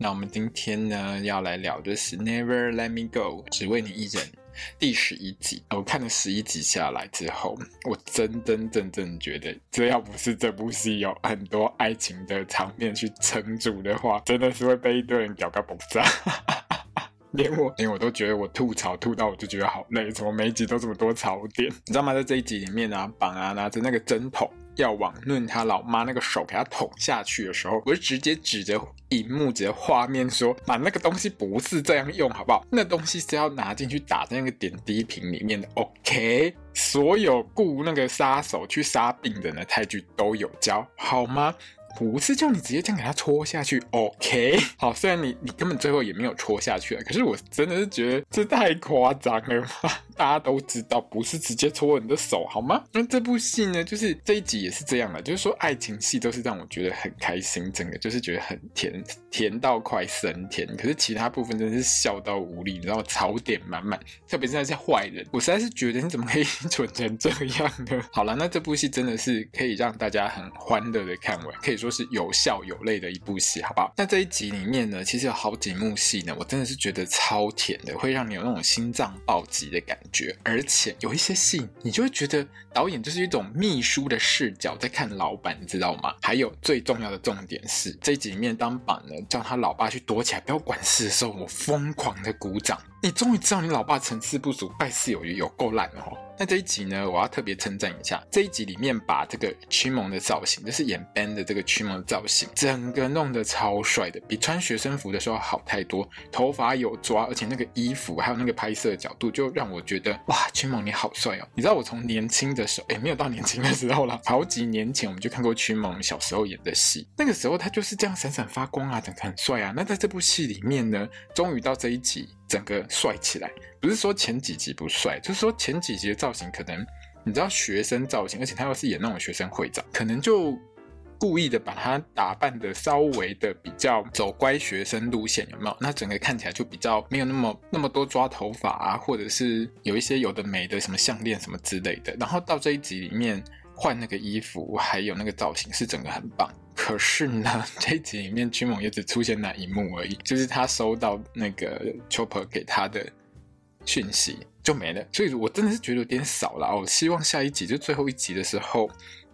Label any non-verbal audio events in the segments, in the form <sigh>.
那我们今天呢，要来聊的是《Never Let Me Go》，只为你一人，第十一集。我看了十一集下来之后，我真真正正觉得，这要不是这部戏有很多爱情的场面去撑住的话，真的是会被一堆人屌个爆炸。<laughs> 连我连我都觉得我吐槽吐到我就觉得好累，怎么每一集都这么多槽点？你知道吗？在这一集里面啊，绑啊拿着那个针筒。要往论他老妈那个手给他捅下去的时候，我就直接指着荧幕、指着画面说：“把，那个东西不是这样用，好不好？那东西是要拿进去打在那个点滴瓶里面的。”OK，所有雇那个杀手去杀病人的泰剧都有教，好吗？不是叫你直接这样给他戳下去，OK？<laughs> 好，虽然你你根本最后也没有戳下去，可是我真的是觉得这太夸张了吧。<laughs> 大家都知道，不是直接戳你的手，好吗？那这部戏呢，就是这一集也是这样的，就是说爱情戏都是让我觉得很开心，整个就是觉得很甜，甜到快升天。可是其他部分真的是笑到无力，你知道，槽点满满，特别是那些坏人，我实在是觉得你怎么可以 <laughs> 蠢成这样呢？好了，那这部戏真的是可以让大家很欢乐的看完，可以说就是有笑有泪的一部戏，好不好？那这一集里面呢，其实有好几幕戏呢，我真的是觉得超甜的，会让你有那种心脏暴击的感觉。而且有一些戏，你就会觉得导演就是一种秘书的视角在看老板，你知道吗？还有最重要的重点是，这一集里面当板呢叫他老爸去躲起来不要管事的时候，我疯狂的鼓掌。你终于知道你老爸成事不足败事有余有够烂哦。那这一集呢，我要特别称赞一下，这一集里面把这个驱蒙的造型，就是演 Ben 的这个驱蒙的造型，整个弄得超帅的，比穿学生服的时候好太多。头发有抓，而且那个衣服还有那个拍摄角度，就让我觉得哇，驱蒙你好帅哦！你知道我从年轻的时候，诶，没有到年轻的时候了，好几年前我们就看过驱蒙小时候演的戏，那个时候他就是这样闪闪发光啊，整个很帅啊。那在这部戏里面呢，终于到这一集。整个帅起来，不是说前几集不帅，就是说前几集的造型可能你知道学生造型，而且他又是演那种学生会长，可能就故意的把他打扮的稍微的比较走乖学生路线，有没有？那整个看起来就比较没有那么那么多抓头发啊，或者是有一些有的没的什么项链什么之类的。然后到这一集里面换那个衣服，还有那个造型是整个很棒。可是呢，这一集里面君猛也只出现那一幕而已，就是他收到那个 Chopper 给他的讯息就没了，所以我真的是觉得有点少了。我希望下一集就最后一集的时候，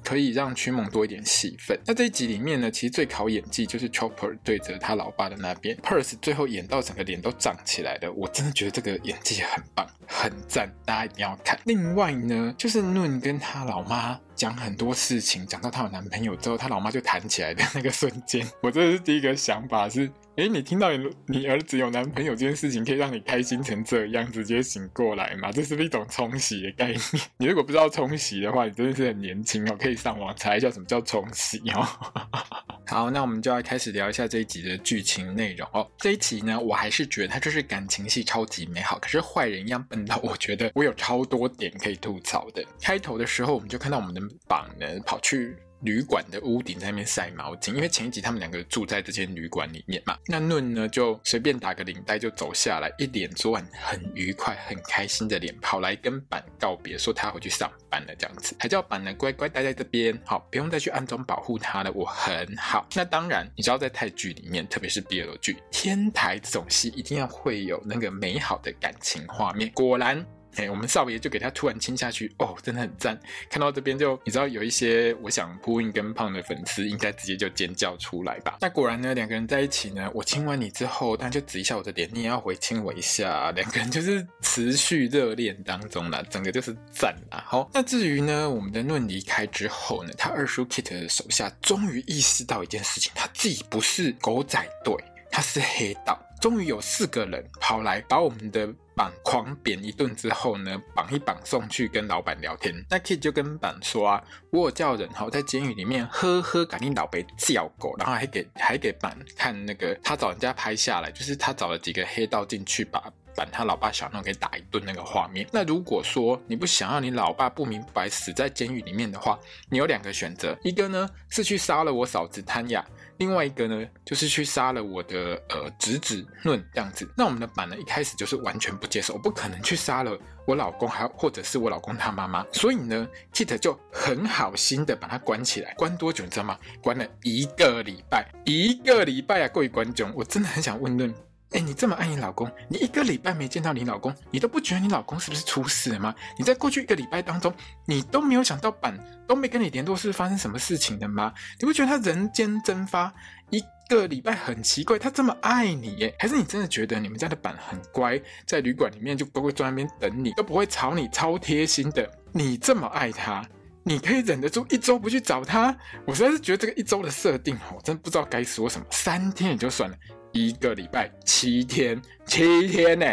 可以让驱蒙多一点戏份。那这一集里面呢，其实最考演技就是 Chopper 对着他老爸的那边，Purse 最后演到整个脸都涨起来了，我真的觉得这个演技很棒，很赞，大家一定要看。另外呢，就是 Noon 跟他老妈。讲很多事情，讲到她有男朋友之后，她老妈就弹起来的那个瞬间，我这是第一个想法是：诶，你听到你你儿子有男朋友这件事情，可以让你开心成这样，直接醒过来吗？这是不是一种冲洗的概念？<laughs> 你如果不知道冲洗的话，你真的是很年轻哦，可以上网查一下什么叫冲洗哦。<laughs> 好，那我们就要开始聊一下这一集的剧情内容哦。这一集呢，我还是觉得它就是感情戏超级美好，可是坏人一样笨到我觉得我有超多点可以吐槽的。开头的时候，我们就看到我们的榜呢跑去。旅馆的屋顶在那边晒毛巾，因为前一集他们两个住在这间旅馆里面嘛。那论呢就随便打个领带就走下来，一脸昨晚很愉快、很开心的脸，跑来跟板告别，说他回去上班了，这样子，还叫板呢乖乖待在这边，好，不用再去暗中保护他了，我很好。那当然，你知道在泰剧里面，特别是 BL 剧，天台这种戏一定要会有那个美好的感情画面。果然。哎，我们少爷就给他突然亲下去，哦，真的很赞。看到这边就，你知道有一些，我想扑印跟胖的粉丝应该直接就尖叫出来吧。那果然呢，两个人在一起呢，我亲完你之后，他就指一下我的脸，你也要回亲我一下。两个人就是持续热恋当中了，整个就是赞啦。好，那至于呢，我们的论离开之后呢，他二叔 Kit 的手下终于意识到一件事情，他自己不是狗仔队，他是黑道。终于有四个人跑来把我们的。板狂扁一顿之后呢，绑一绑送去跟老板聊天。那 Kid 就跟板说啊，我有叫人哈在监狱里面呵呵赶紧老被叫狗，然后还给还给板看那个他找人家拍下来，就是他找了几个黑道进去把板他老爸小诺给打一顿那个画面。那如果说你不想要你老爸不明不白死在监狱里面的话，你有两个选择，一个呢是去杀了我嫂子谭雅。另外一个呢，就是去杀了我的呃侄子论这样子。那我们的板呢，一开始就是完全不接受，我不可能去杀了我老公，还或者是我老公他妈妈。所以呢，Kit 就很好心的把他关起来，关多久你知道吗？关了一个礼拜，一个礼拜啊！各位观众，我真的很想问论。哎，你这么爱你老公，你一个礼拜没见到你老公，你都不觉得你老公是不是出事了吗？你在过去一个礼拜当中，你都没有想到板都没跟你联络，是发生什么事情的吗？你不觉得他人间蒸发一个礼拜很奇怪？他这么爱你耶，还是你真的觉得你们家的板很乖，在旅馆里面就乖乖坐在那边等你，都不会吵你，超贴心的。你这么爱他，你可以忍得住一周不去找他？我实在是觉得这个一周的设定，我真不知道该说什么。三天也就算了。一个礼拜七天，七天呢？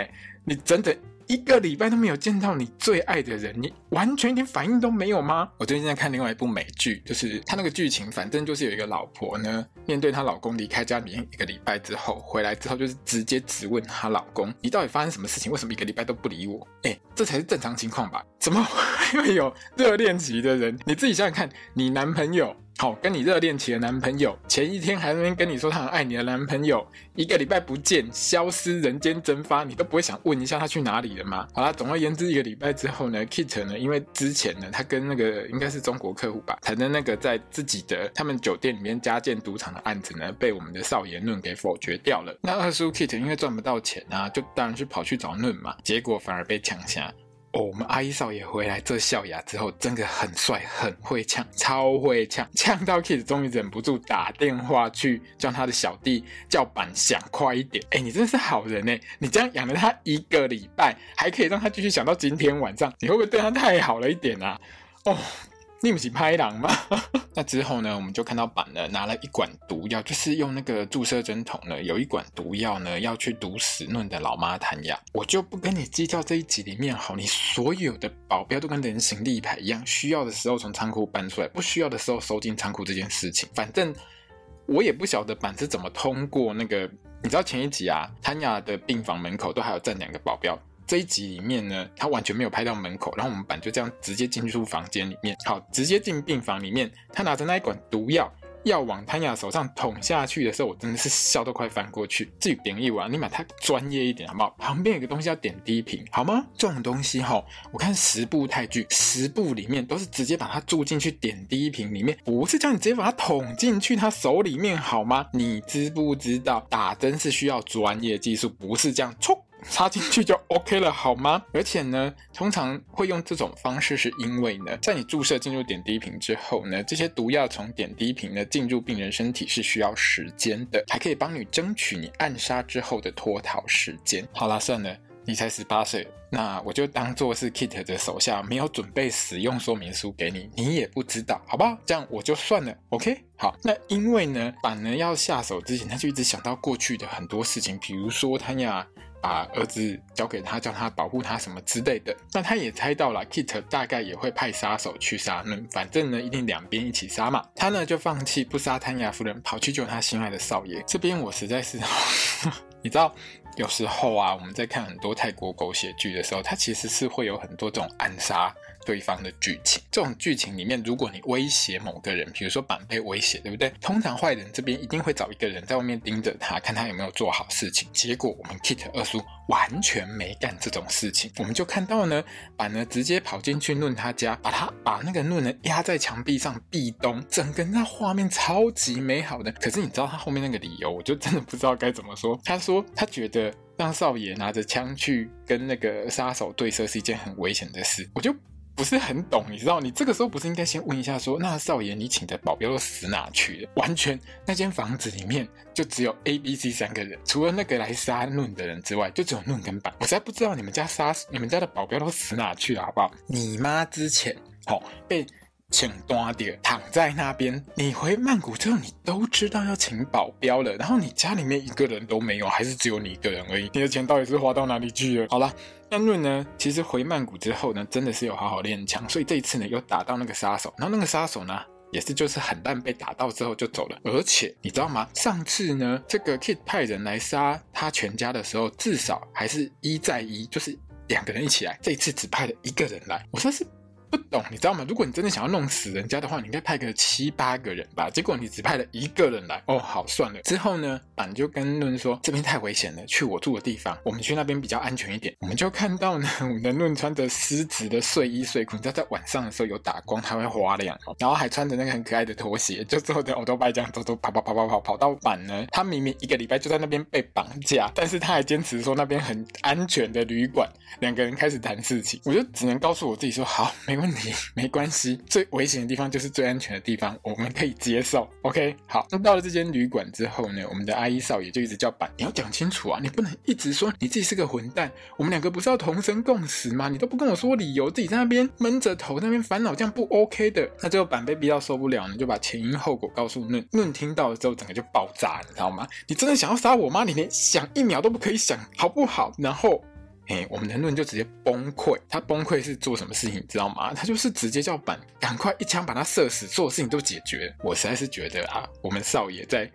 你整整一个礼拜都没有见到你最爱的人，你完全一点反应都没有吗？我最近在看另外一部美剧，就是他那个剧情，反正就是有一个老婆呢，面对她老公离开家里面一个礼拜之后回来之后，就是直接质问她老公：“你到底发生什么事情？为什么一个礼拜都不理我？”哎，这才是正常情况吧？怎么会有热恋期的人？你自己想想看，你男朋友。好，跟你热恋期的男朋友，前一天还在那边跟你说他很爱你的男朋友，一个礼拜不见，消失人间蒸发，你都不会想问一下他去哪里了吗？好啦，总而言之，一个礼拜之后呢，Kit 呢，因为之前呢，他跟那个应该是中国客户吧，谈的那个在自己的他们酒店里面加建赌场的案子呢，被我们的少爷论给否决掉了。那二叔 Kit 因为赚不到钱啊，就当然去跑去找论嘛，结果反而被抢下。哦，我们阿姨少爷回来这笑牙之后，真的很帅，很会呛，超会呛，呛到 Kiss 终于忍不住打电话去叫他的小弟叫板想快一点。哎，你真的是好人哎！你这样养了他一个礼拜，还可以让他继续想到今天晚上，你会不会对他太好了一点啊？哦。你不是拍狼吗？<laughs> 那之后呢，我们就看到板呢拿了一管毒药，就是用那个注射针筒呢，有一管毒药呢要去毒死嫩的老妈谭雅。我就不跟你计较这一集里面好，你所有的保镖都跟人形立牌一样，需要的时候从仓库搬出来，不需要的时候收进仓库这件事情，反正我也不晓得板是怎么通过那个。你知道前一集啊，谭雅的病房门口都还有站两个保镖。这一集里面呢，他完全没有拍到门口，然后我们板就这样直接进入房间里面，好，直接进病房里面，他拿着那一管毒药要往谭雅手上捅下去的时候，我真的是笑都快翻过去。至于点一碗，你把它专业一点好不好？旁边有个东西要点滴瓶，好吗？这种东西哈，我看十部泰剧，十部里面都是直接把它注进去点滴瓶里面，不是叫你直接把它捅进去他手里面好吗？你知不知道打针是需要专业技术，不是这样冲。插进去就 OK 了，好吗？而且呢，通常会用这种方式，是因为呢，在你注射进入点滴瓶之后呢，这些毒药从点滴瓶呢进入病人身体是需要时间的，还可以帮你争取你暗杀之后的脱逃时间。好啦，算了，你才十八岁，那我就当做是 Kit 的手下没有准备使用说明书给你，你也不知道，好不好？这样我就算了，OK？好，那因为呢，板呢要下手之前，他就一直想到过去的很多事情，比如说他呀。把儿子交给他，叫他保护他什么之类的。那他也猜到了，Kit 大概也会派杀手去杀。那反正呢，一定两边一起杀嘛。他呢就放弃不杀谭雅夫人，跑去救他心爱的少爷。这边我实在是，<laughs> 你知道，有时候啊，我们在看很多泰国狗血剧的时候，它其实是会有很多这种暗杀。对方的剧情，这种剧情里面，如果你威胁某个人，比如说板被威胁，对不对？通常坏人这边一定会找一个人在外面盯着他，看他有没有做好事情。结果我们 Kit 二叔完全没干这种事情，我们就看到呢，板呢直接跑进去论他家，把他把那个论呢压在墙壁上壁咚，整个那画面超级美好的。可是你知道他后面那个理由，我就真的不知道该怎么说。他说他觉得让少爷拿着枪去跟那个杀手对射是一件很危险的事，我就。不是很懂，你知道？你这个时候不是应该先问一下说，那少爷，你请的保镖都死哪去了？完全那间房子里面就只有 A、B、C 三个人，除了那个来杀论的人之外，就只有论跟板。我实在不知道你们家杀你们家的保镖都死哪去了，好不好？你妈之前好、哦、被请多点躺在那边。你回曼谷之后，你都知道要请保镖了，然后你家里面一个人都没有，还是只有你一个人而已。你的钱到底是花到哪里去了？好了，那论呢，其实回曼谷之后呢，真的是有好好练枪，所以这一次呢，又打到那个杀手，然后那个杀手呢，也是就是很烂，被打到之后就走了。而且你知道吗？上次呢，这个 Kid 派人来杀他全家的时候，至少还是一在一，就是两个人一起来。这一次只派了一个人来，我说是。不懂，你知道吗？如果你真的想要弄死人家的话，你应该派个七八个人吧。结果你只派了一个人来。哦，好，算了。之后呢，板就跟论说这边太危险了，去我住的地方，我们去那边比较安全一点。我们就看到呢，我们的论穿着丝质的睡衣睡裤，你知道在晚上的时候有打光，它会花亮，然后还穿着那个很可爱的拖鞋，就坐着欧兜拜这样走走跑跑跑跑跑跑到板呢。他明明一个礼拜就在那边被绑架，但是他还坚持说那边很安全的旅馆。两个人开始谈事情，我就只能告诉我自己说好，没问题，没关系。最危险的地方就是最安全的地方，我们可以接受。OK，好。那到了这间旅馆之后呢，我们的阿姨少爷就一直叫板，你要讲清楚啊，你不能一直说你自己是个混蛋。我们两个不是要同生共死吗？你都不跟我说理由，自己在那边闷着头，那边烦恼，这样不 OK 的。那最后板被逼到受不了呢，就把前因后果告诉论。论听到了之后，整个就爆炸，你知道吗？你真的想要杀我吗？你连想一秒都不可以想，好不好？然后。哎，我们的论就直接崩溃。他崩溃是做什么事情，你知道吗？他就是直接叫板赶快一枪把他射死，所有事情都解决。我实在是觉得啊，我们少爷在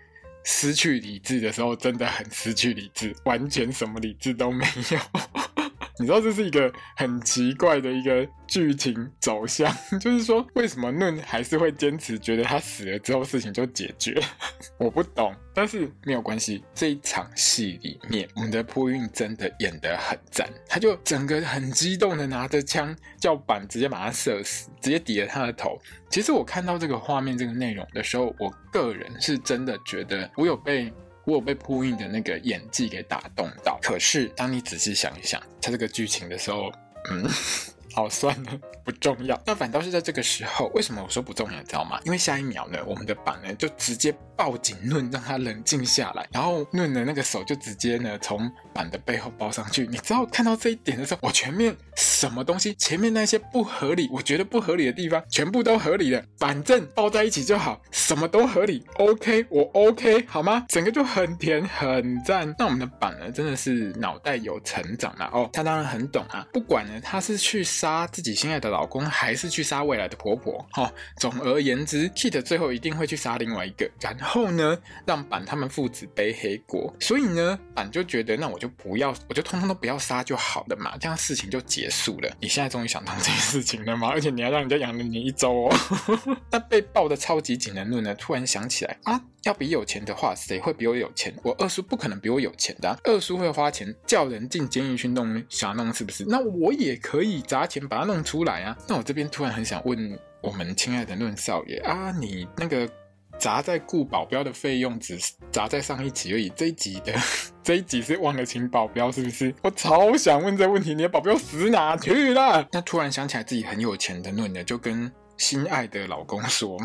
失去理智的时候真的很失去理智，完全什么理智都没有。你知道这是一个很奇怪的一个剧情走向，<laughs> 就是说为什么嫩还是会坚持觉得他死了之后事情就解决？<laughs> 我不懂，但是没有关系。这一场戏里面，我们的朴韵真的演得很赞，他就整个很激动的拿着枪叫板直接把他射死，直接抵了他的头。其实我看到这个画面这个内容的时候，我个人是真的觉得我有被。我有被朴韵的那个演技给打动到，可是当你仔细想一想他这个剧情的时候，嗯。好，算了，不重要。那反倒是在这个时候，为什么我说不重要？知道吗？因为下一秒呢，我们的板呢就直接抱紧论，让他冷静下来。然后论的那个手就直接呢从板的背后抱上去。你知道看到这一点的时候，我前面什么东西，前面那些不合理，我觉得不合理的地方，全部都合理了。反正抱在一起就好，什么都合理。OK，我 OK 好吗？整个就很甜很赞。那我们的板呢，真的是脑袋有成长了哦。他当然很懂啊，不管呢他是去杀。杀自己心爱的老公，还是去杀未来的婆婆？哦，总而言之，Kid 最后一定会去杀另外一个，然后呢，让板他们父子背黑锅。所以呢，板就觉得，那我就不要，我就通通都不要杀就好了嘛，这样事情就结束了。你现在终于想通这件事情了吗？而且你还让人家养了你一周哦。那被抱的超级紧的论呢，突然想起来啊。要比有钱的话，谁会比我有钱？我二叔不可能比我有钱的。二叔会花钱叫人进监狱去弄，想弄是不是？那我也可以砸钱把它弄出来啊。那我这边突然很想问我们亲爱的论少爷啊，你那个砸在雇保镖的费用只砸在上一集而已，这一集的 <laughs> 这一集是忘了请保镖是不是？我超想问这个问题，你的保镖死哪去了？那突然想起来自己很有钱的论呢，就跟心爱的老公说。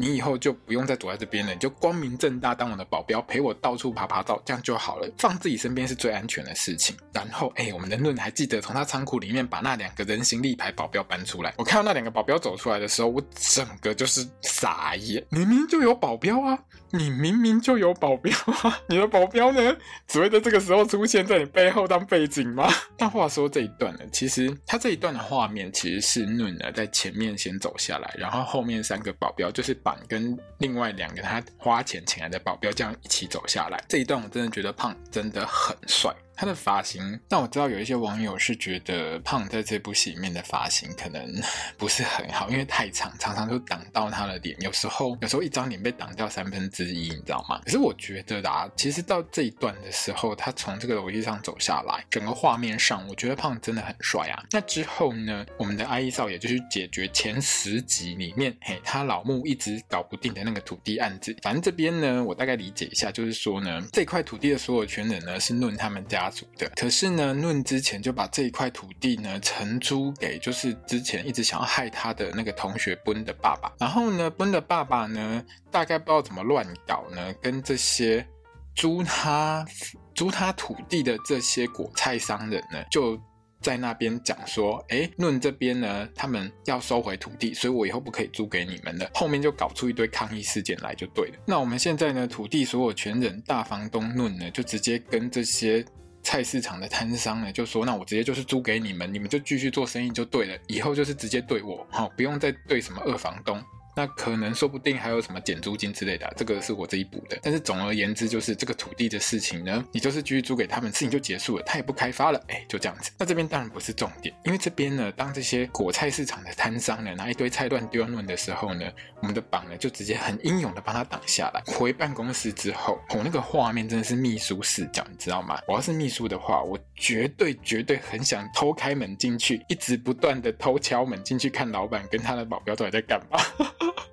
你以后就不用再躲在这边了，你就光明正大当我的保镖，陪我到处爬爬照，这样就好了。放自己身边是最安全的事情。然后，哎，我们的论还记得从他仓库里面把那两个人形立牌保镖搬出来。我看到那两个保镖走出来的时候，我整个就是傻眼。明明就有保镖啊，你明明就有保镖啊，你的保镖呢，只会在这个时候出现在你背后当背景吗？<laughs> 但话说这一段呢，其实他这一段的画面其实是论呢在前面先走下来，然后后面三个保镖就是把。跟另外两个他花钱请来的保镖这样一起走下来，这一段我真的觉得胖真的很帅。他的发型，但我知道有一些网友是觉得胖在这部戏里面的发型可能 <laughs> 不是很好，因为太长，常常都挡到他的脸。有时候，有时候一张脸被挡掉三分之一，你知道吗？可是我觉得啦，其实到这一段的时候，他从这个楼梯上走下来，整个画面上，我觉得胖真的很帅啊。那之后呢，我们的阿一少爷就去解决前十集里面，嘿，他老木一直搞不定的那个土地案子。反正这边呢，我大概理解一下，就是说呢，这块土地的所有权人呢是论他们家。的，可是呢，论之前就把这一块土地呢承租给，就是之前一直想要害他的那个同学奔的爸爸。然后呢，奔的爸爸呢，大概不知道怎么乱搞呢，跟这些租他租他土地的这些果菜商人呢，就在那边讲说，诶，论这边呢，他们要收回土地，所以我以后不可以租给你们了。后面就搞出一堆抗议事件来，就对了。那我们现在呢，土地所有权人大房东论呢，就直接跟这些菜市场的摊商呢，就说，那我直接就是租给你们，你们就继续做生意就对了，以后就是直接对我，好，不用再对什么二房东。那可能说不定还有什么减租金之类的，这个是我这一补的。但是总而言之，就是这个土地的事情呢，你就是继续租给他们，事情就结束了，他也不开发了，哎，就这样子。那这边当然不是重点，因为这边呢，当这些果菜市场的摊商呢拿一堆菜乱丢乱的时候呢，我们的绑呢就直接很英勇的帮他挡下来。回办公室之后，我那个画面真的是秘书视角，你知道吗？我要是秘书的话，我绝对绝对很想偷开门进去，一直不断的偷敲门进去看老板跟他的保镖到底在干嘛。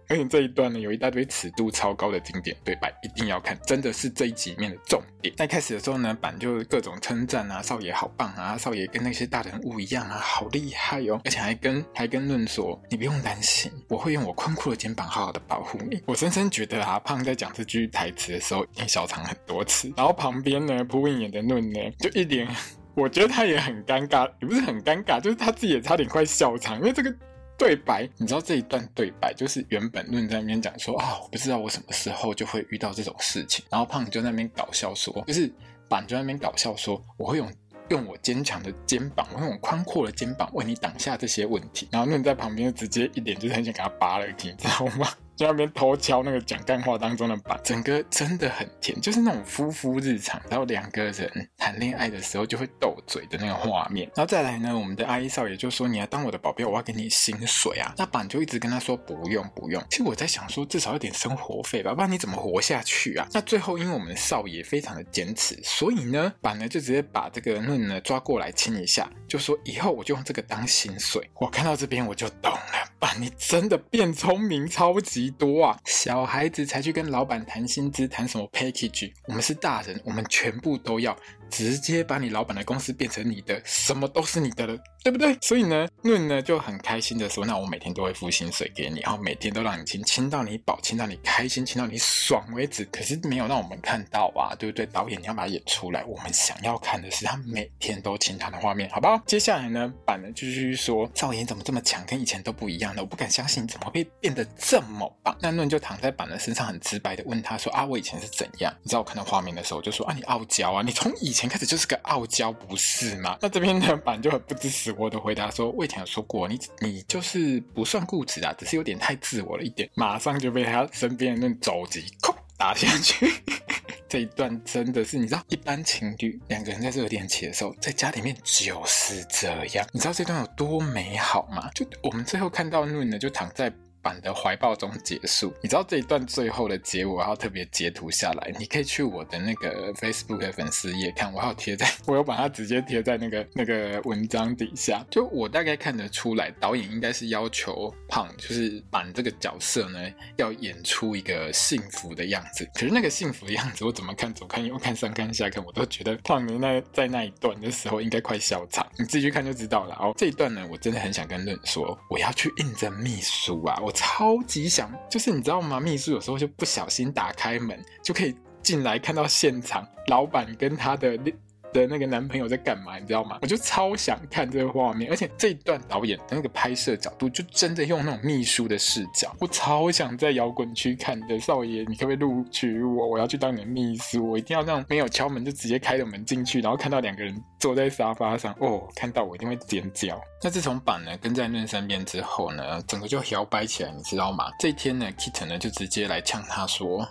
而且这一段呢，有一大堆尺度超高的经典对白，一定要看，真的是这一集面的重点。在开始的时候呢，板就各种称赞啊，少爷好棒啊，少爷跟那些大人物一样啊，好厉害哦，而且还跟还跟论说，你不用担心，我会用我宽阔的肩膀好好的保护你。我深深觉得啊，胖在讲这句台词的时候，一定笑场很多次。然后旁边呢，朴颖演的论呢，就一脸，<laughs> 我觉得他也很尴尬，也不是很尴尬，就是他自己也差点快笑场，因为这个。对白，你知道这一段对白就是原本论在那边讲说啊，我不知道我什么时候就会遇到这种事情，然后胖就在那边搞笑说，就是板就在那边搞笑说，我会用用我坚强的肩膀，我用我宽阔的肩膀为你挡下这些问题，然后论在旁边直接一脸就是很想给他扒了，你知道吗？在那边偷敲那个讲干话当中的板，整个真的很甜，就是那种夫妇日常，然后两个人谈恋爱的时候就会斗嘴的那个画面。然后再来呢，我们的阿姨少爷就说：“你要当我的保镖，我要给你薪水啊。”那板就一直跟他说：“不用不用。”其实我在想说，至少有点生活费吧，不然你怎么活下去啊？那最后因为我们少爷非常的坚持，所以呢，板呢就直接把这个嫩呢抓过来亲一下，就说：“以后我就用这个当薪水。”我看到这边我就懂了，板你真的变聪明，超级。多啊！小孩子才去跟老板谈薪资，谈什么 package？我们是大人，我们全部都要。直接把你老板的公司变成你的，什么都是你的了，对不对？所以呢，论呢就很开心的说：“那我每天都会付薪水给你，然后每天都让你亲，亲到你饱，亲到你开心，亲到你爽为止。”可是没有让我们看到啊，对不对？导演你要把它演出来，我们想要看的是他每天都亲他的画面，好不好？接下来呢，板呢继续说：“赵岩怎么这么强，跟以前都不一样了？我不敢相信怎么会变得这么棒。”那论就躺在板的身上，很直白的问他说：“啊，我以前是怎样？”你知道我看到画面的时候，就说：“啊，你傲娇啊，你从以前。”开始就是个傲娇，不是吗？那这边的板就很不知死活的回答说：“我以前有说过，你你就是不算固执啊，只是有点太自我了一点。”马上就被他身边的那肘击，哐打下去。<laughs> 这一段真的是，你知道，一般情侣两个人在热恋期的时候，在家里面就是这样。你知道这段有多美好吗？就我们最后看到论呢，就躺在。板的怀抱中结束，你知道这一段最后的结尾，我要特别截图下来，你可以去我的那个 Facebook 粉丝页看，我还有贴在，我有把它直接贴在那个那个文章底下。就我大概看得出来，导演应该是要求胖，就是板这个角色呢，要演出一个幸福的样子。可是那个幸福的样子，我怎么看左看右看上看下看，我都觉得胖的那在那一段的时候应该快笑场，你自己去看就知道了。哦，这一段呢，我真的很想跟论说，我要去应征秘书啊，我。超级想，就是你知道吗？秘书有时候就不小心打开门，就可以进来看到现场，老板跟他的的那个男朋友在干嘛，你知道吗？我就超想看这个画面，而且这一段导演的那个拍摄角度，就真的用那种秘书的视角，我超想在摇滚区看的。少爷，你可不可以录取我？我要去当你的秘书，我一定要让没有敲门就直接开了门进去，然后看到两个人坐在沙发上，哦，看到我一定会尖叫。那自从板呢跟在论身边之后呢，整个就摇摆起来，你知道吗？这一天呢，Kit 呢就直接来呛他说。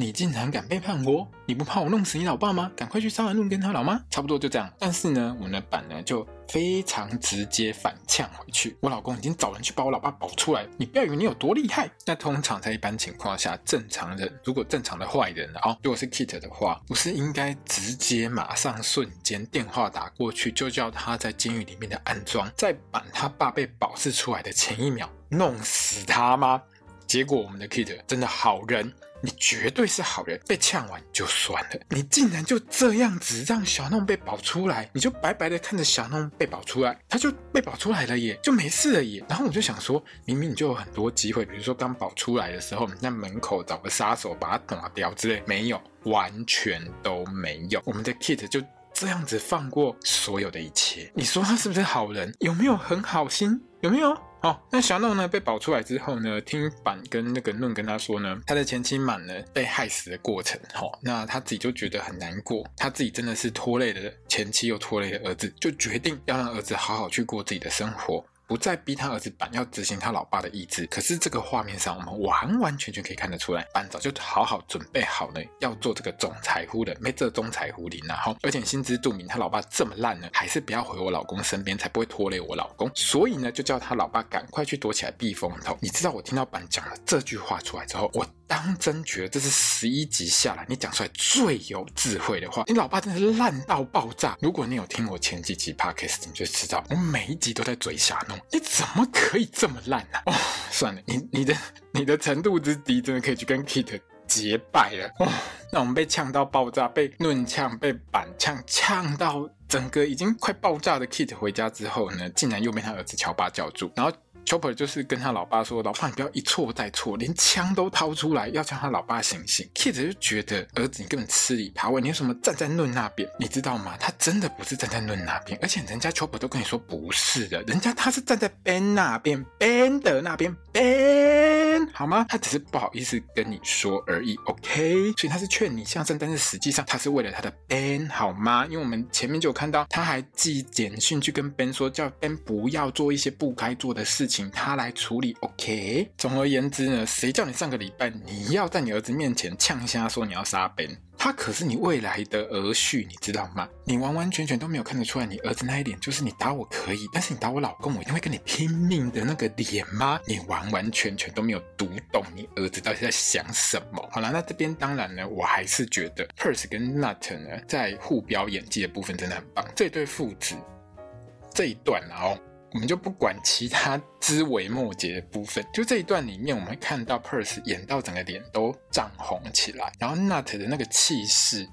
你竟然敢背叛我！你不怕我弄死你老爸吗？赶快去杀完论跟他老妈！差不多就这样。但是呢，我们的板呢就非常直接反呛回去。我老公已经找人去把我老爸保出来，你不要以为你有多厉害。那通常在一般情况下，正常人如果正常的坏人哦，如果是 Kit 的话，不是应该直接马上瞬间电话打过去，就叫他在监狱里面的安装，在板他爸被保释出来的前一秒弄死他吗？结果我们的 Kit 真的好人。你绝对是好人，被呛完就算了，你竟然就这样子让小弄被保出来，你就白白的看着小弄被保出来，他就被保出来了耶，就没事了耶。然后我就想说，明明你就有很多机会，比如说刚保出来的时候，你在门口找个杀手把他打掉之类，没有，完全都没有。我们的 Kit 就。这样子放过所有的一切。你说他是不是好人？有没有很好心？有没有？哦，那小诺呢被保出来之后呢，听板跟那个论跟他说呢，他的前妻满了被害死的过程。哦，那他自己就觉得很难过，他自己真的是拖累了前妻又拖累了儿子，就决定要让儿子好好去过自己的生活。不再逼他儿子板要执行他老爸的意志，可是这个画面上，我们完完全全可以看得出来，板早就好好准备好了要做这个总裁夫人，没这总裁夫的，然后而且心知肚明，他老爸这么烂呢，还是不要回我老公身边，才不会拖累我老公。所以呢，就叫他老爸赶快去躲起来避风头。你知道我听到板讲了这句话出来之后，我当真觉得这是十一集下来你讲出来最有智慧的话。你老爸真是烂到爆炸。如果你有听我前几集 podcast，你就知道我每一集都在嘴瞎弄。你怎么可以这么烂呢？哦，算了，你你的你的程度之低，真的可以去跟 Kit 结拜了。哦，那我们被呛到爆炸，被论呛，被板呛，呛到整个已经快爆炸的 Kit 回家之后呢，竟然又被他儿子乔巴叫住，然后。Chopper 就是跟他老爸说：“老爸，你不要一错再错，连枪都掏出来，要叫他老爸醒醒。” Kit 就觉得儿子，你根本吃里扒外，你为什么站在论那边？你知道吗？他真的不是站在论那边，而且人家 Chopper 都跟你说不是的，人家他是站在 Ben 那边，Ben 的那边，Ben 好吗？他只是不好意思跟你说而已，OK？所以他是劝你向善，但是实际上他是为了他的 Ben 好吗？因为我们前面就有看到，他还寄简讯去跟 Ben 说，叫 Ben 不要做一些不该做的事。请他来处理，OK。总而言之呢，谁叫你上个礼拜你要在你儿子面前呛瞎说你要杀 Ben？他可是你未来的儿婿，你知道吗？你完完全全都没有看得出来，你儿子那一脸就是你打我可以，但是你打我老公，我一定会跟你拼命的那个脸吗？你完完全全都没有读懂你儿子到底在想什么。好了，那这边当然呢，我还是觉得 p e r s e 跟 Nut 呢，在互飙演技的部分真的很棒。这对父子这一段啊哦。我们就不管其他枝微末节的部分，就这一段里面，我们会看到 Perce 演到整个脸都涨红起来，然后 Nut 的那个气势。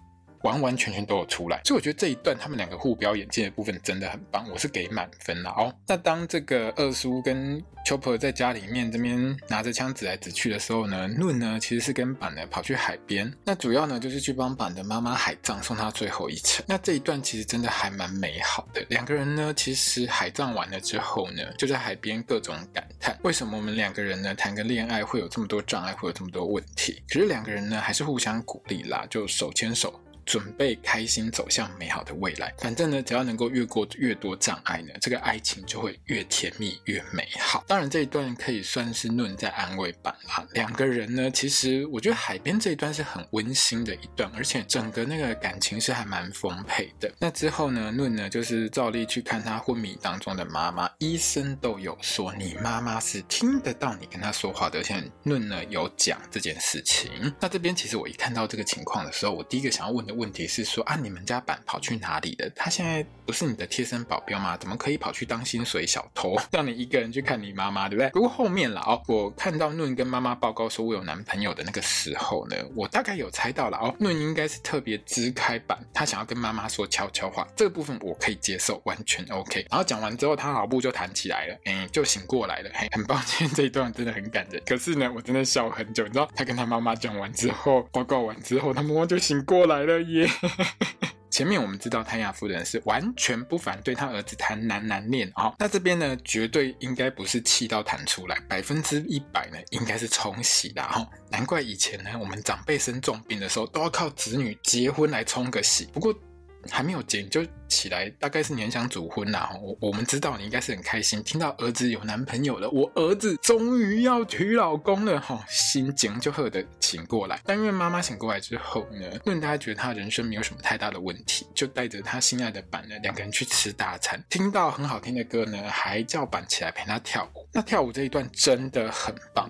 完完全全都有出来，所以我觉得这一段他们两个互飙演技的部分真的很棒，我是给满分了哦。那当这个二叔跟 Chopper 在家里面这边拿着枪指来指去的时候呢，论呢其实是跟板呢跑去海边，那主要呢就是去帮板的妈妈海葬，送他最后一程。那这一段其实真的还蛮美好的，两个人呢其实海葬完了之后呢，就在海边各种感叹，为什么我们两个人呢谈个恋爱会有这么多障碍，会有这么多问题？可是两个人呢还是互相鼓励啦，就手牵手。准备开心走向美好的未来。反正呢，只要能够越过越多障碍呢，这个爱情就会越甜蜜越美好。当然，这一段可以算是论在安慰版啦。两个人呢，其实我觉得海边这一段是很温馨的一段，而且整个那个感情是还蛮丰沛的。那之后呢，论呢就是照例去看他昏迷当中的妈妈，医生都有说你妈妈是听得到你跟他说话的。而且论呢有讲这件事情。那这边其实我一看到这个情况的时候，我第一个想要问的。问题是说啊，你们家板跑去哪里了？他现在不是你的贴身保镖吗？怎么可以跑去当薪水小偷，<laughs> 让你一个人去看你妈妈，对不对？不过后面了哦，我看到论跟妈妈报告说我有男朋友的那个时候呢，我大概有猜到了哦，论应该是特别支开板，他想要跟妈妈说悄悄话，这个部分我可以接受，完全 OK。然后讲完之后，他脑部就弹起来了，哎，就醒过来了。嘿，很抱歉，<laughs> 这一段真的很感人。可是呢，我真的笑很久，你知道，他跟他妈妈讲完之后，报告完之后，他妈妈就醒过来了。耶，<laughs> 前面我们知道谭亚夫人是完全不反对他儿子谈男男恋啊，那这边呢，绝对应该不是气到弹出来，百分之一百呢，应该是冲喜的哈。难怪以前呢，我们长辈生重病的时候，都要靠子女结婚来冲个喜。不过。还没有结就起来，大概是你很想主婚啦。我我们知道你应该是很开心，听到儿子有男朋友了，我儿子终于要娶老公了，哈，心情就喝的醒过来。但因为妈妈醒过来之后呢，论大家觉得他人生没有什么太大的问题，就带着他心爱的板呢，两个人去吃大餐，听到很好听的歌呢，还叫板起来陪他跳舞。那跳舞这一段真的很棒，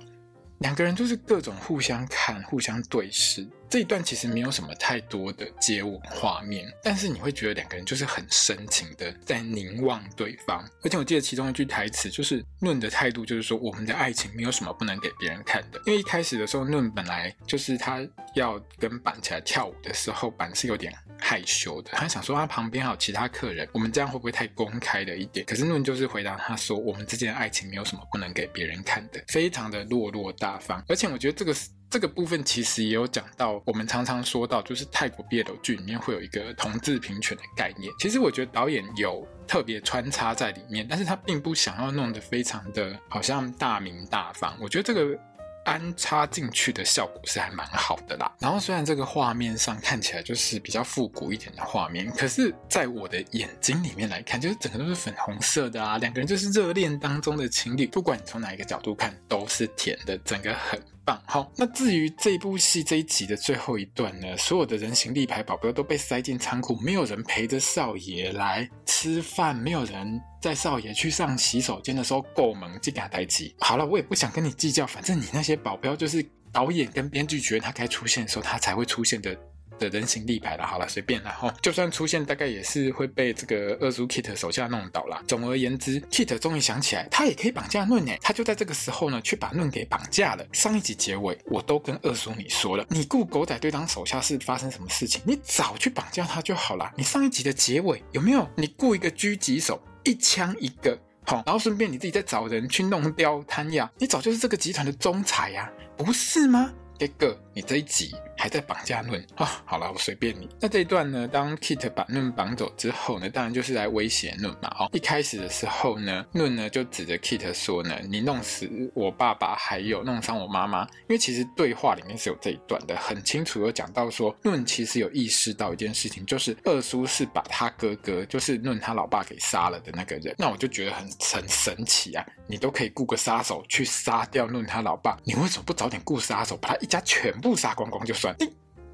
两个人就是各种互相看，互相对视。这一段其实没有什么太多的接吻画面，但是你会觉得两个人就是很深情的在凝望对方。而且我记得其中一句台词就是论的态度就是说，我们的爱情没有什么不能给别人看的。因为一开始的时候，论本来就是他要跟板起来跳舞的时候，板是有点害羞的，他想说他旁边还有其他客人，我们这样会不会太公开了一点？可是论就是回答他说，我们之间的爱情没有什么不能给别人看的，非常的落落大方。而且我觉得这个。这个部分其实也有讲到，我们常常说到，就是泰国 BL 剧里面会有一个同志平权的概念。其实我觉得导演有特别穿插在里面，但是他并不想要弄得非常的好像大名大放。我觉得这个。安插进去的效果是还蛮好的啦。然后虽然这个画面上看起来就是比较复古一点的画面，可是在我的眼睛里面来看，就是整个都是粉红色的啊，两个人就是热恋当中的情侣，不管你从哪一个角度看都是甜的，整个很。棒好，那至于这部戏这一集的最后一段呢，所有的人形立牌保镖都被塞进仓库，没有人陪着少爷来吃饭，没有人在少爷去上洗手间的时候够门进给他待机。好了，我也不想跟你计较，反正你那些保镖就是导演跟编剧觉得他该出现的时候，他才会出现的。的人形立牌了，好了，随便了哈。就算出现，大概也是会被这个二叔 Kit 手下弄倒了。总而言之，Kit 终于想起来，他也可以绑架论诶。他就在这个时候呢，去把论给绑架了。上一集结尾，我都跟二叔你说了，你雇狗仔队当手下是发生什么事情？你早去绑架他就好了。你上一集的结尾有没有？你雇一个狙击手，一枪一个，好，然后顺便你自己再找人去弄掉贪亚，你早就是这个集团的总裁呀，不是吗？这个，你这一集还在绑架论啊、好了，我随便你。那这一段呢？当 Kit 把论绑走之后呢？当然就是来威胁论嘛。哦，一开始的时候呢，论呢就指着 Kit 说呢：“你弄死我爸爸，还有弄伤我妈妈。”因为其实对话里面是有这一段的，很清楚有讲到说，论其实有意识到一件事情，就是二叔是把他哥哥，就是论他老爸给杀了的那个人。那我就觉得很很神奇啊！你都可以雇个杀手去杀掉论他老爸，你为什么不早点雇杀手把他一家全部杀光光就算？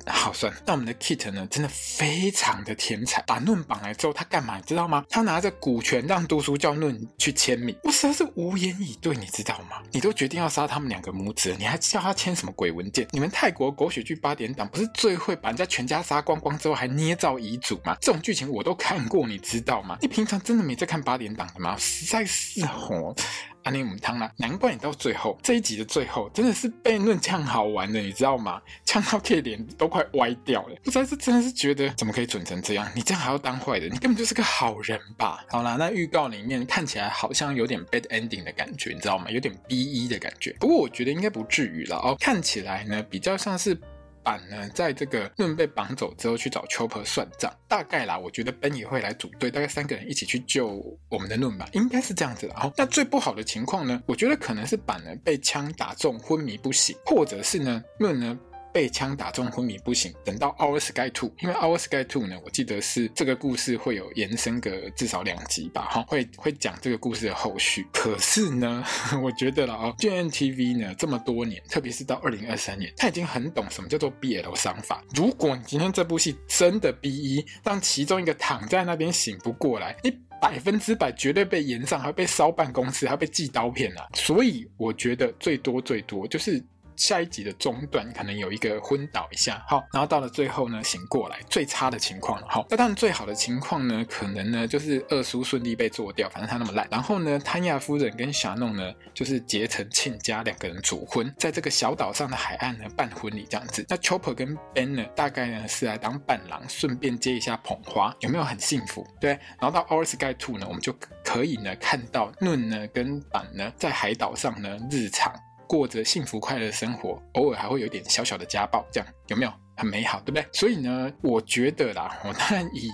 好算。那我们的 Kit 呢，真的非常的天才。把论绑来之后，他干嘛？你知道吗？他拿着股权让读书叫论去签名。我实在是无言以对，你知道吗？你都决定要杀他们两个母子，你还叫他签什么鬼文件？你们泰国狗血剧八点档不是最会把人家全家杀光光之后还捏造遗嘱吗？这种剧情我都看过，你知道吗？你平常真的没在看八点档的吗？实在是吼。阿尼姆汤啦，难怪你到最后这一集的最后真的是被论呛好玩的，你知道吗？呛到 K 脸都快歪掉了。不知道是真的是觉得怎么可以蠢成这样？你这样还要当坏人？你根本就是个好人吧？好啦，那预告里面看起来好像有点 bad ending 的感觉，你知道吗？有点 BE 的感觉。不过我觉得应该不至于了哦，看起来呢比较像是。板呢，在这个论被绑走之后去找丘珀算账，大概啦，我觉得 Ben 也会来组队，大概三个人一起去救我们的论吧，应该是这样子的。好，那最不好的情况呢，我觉得可能是板呢被枪打中昏迷不醒，或者是呢论呢。被枪打中昏迷不醒，等到 Our Sky Two，因为 Our Sky Two 呢，我记得是这个故事会有延伸个至少两集吧，哈，会会讲这个故事的后续。可是呢，<laughs> 我觉得了哦，GNTV 呢这么多年，特别是到二零二三年，他已经很懂什么叫做 BL 商法。如果你今天这部戏真的 BE，让其中一个躺在那边醒不过来，你百分之百绝对被延上，还被烧办公室，还被寄刀片啊！所以我觉得最多最多就是。下一集的中段可能有一个昏倒一下，好，然后到了最后呢，醒过来，最差的情况了，好，那当然最好的情况呢，可能呢就是二叔顺利被做掉，反正他那么烂，然后呢，谭亚夫人跟霞弄呢就是结成亲家，两个人主婚，在这个小岛上的海岸呢办婚礼这样子。那 Chopper 跟 Ben 呢，大概呢是来当伴郎，顺便接一下捧花，有没有很幸福？对，然后到 Our Sky Two 呢，我们就可以呢看到论呢跟板呢在海岛上呢日常。过着幸福快乐的生活，偶尔还会有点小小的家暴，这样有没有很美好，对不对？所以呢，我觉得啦，我 <laughs> 当然以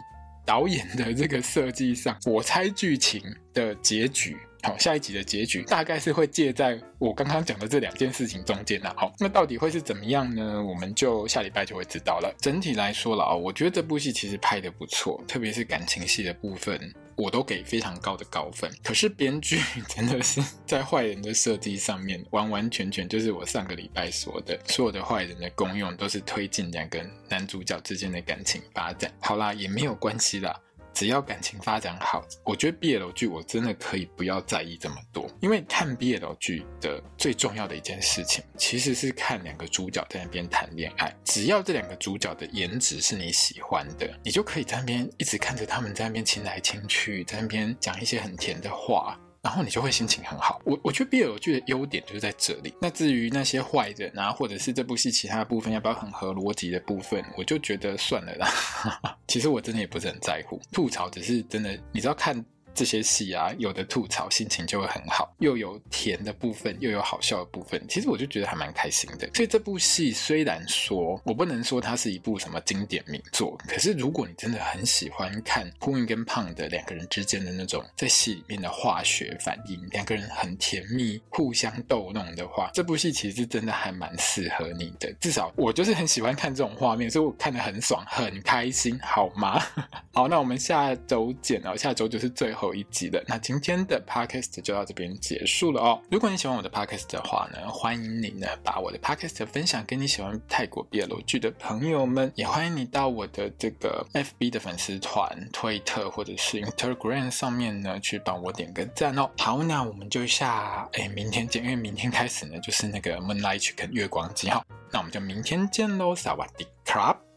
导演的这个设计上，我猜剧情的结局，好，下一集的结局大概是会介在我刚刚讲的这两件事情中间啦。好，那到底会是怎么样呢？我们就下礼拜就会知道了。整体来说了啊，我觉得这部戏其实拍得不错，特别是感情戏的部分。我都给非常高的高分，可是编剧 <laughs> 真的是在坏人的设计上面，完完全全就是我上个礼拜说的，所有的坏人的功用都是推进两个男主角之间的感情发展。好啦，也没有关系啦。只要感情发展好，我觉得 BL 剧我真的可以不要在意这么多，因为看 BL 剧的最重要的一件事情，其实是看两个主角在那边谈恋爱。只要这两个主角的颜值是你喜欢的，你就可以在那边一直看着他们在那边亲来亲去，在那边讲一些很甜的话。然后你就会心情很好。我我觉得 BL 剧的优点就是在这里。那至于那些坏人啊，或者是这部戏其他部分要不要很合逻辑的部分，我就觉得算了啦。<laughs> 其实我真的也不是很在乎，吐槽只是真的，你知道看。这些戏啊，有的吐槽，心情就会很好，又有甜的部分，又有好笑的部分，其实我就觉得还蛮开心的。所以这部戏虽然说我不能说它是一部什么经典名作，可是如果你真的很喜欢看呼应跟胖的两个人之间的那种在戏里面的化学反应，两个人很甜蜜，互相逗弄的话，这部戏其实真的还蛮适合你的。至少我就是很喜欢看这种画面，所以我看得很爽，很开心，好吗？<laughs> 好，那我们下周见哦，下周就是最后一集了。那今天的 podcast 就到这边结束了哦。如果你喜欢我的 podcast 的话呢，欢迎你呢把我的 podcast 分享给你喜欢泰国 BL 剧的朋友们，也欢迎你到我的这个 FB 的粉丝团、推特或者是 Instagram 上面呢去帮我点个赞哦。好，那我们就下哎明天见，因为明天开始呢就是那个 Moonlight Chicken 月光机哈。那我们就明天见喽，萨瓦迪卡。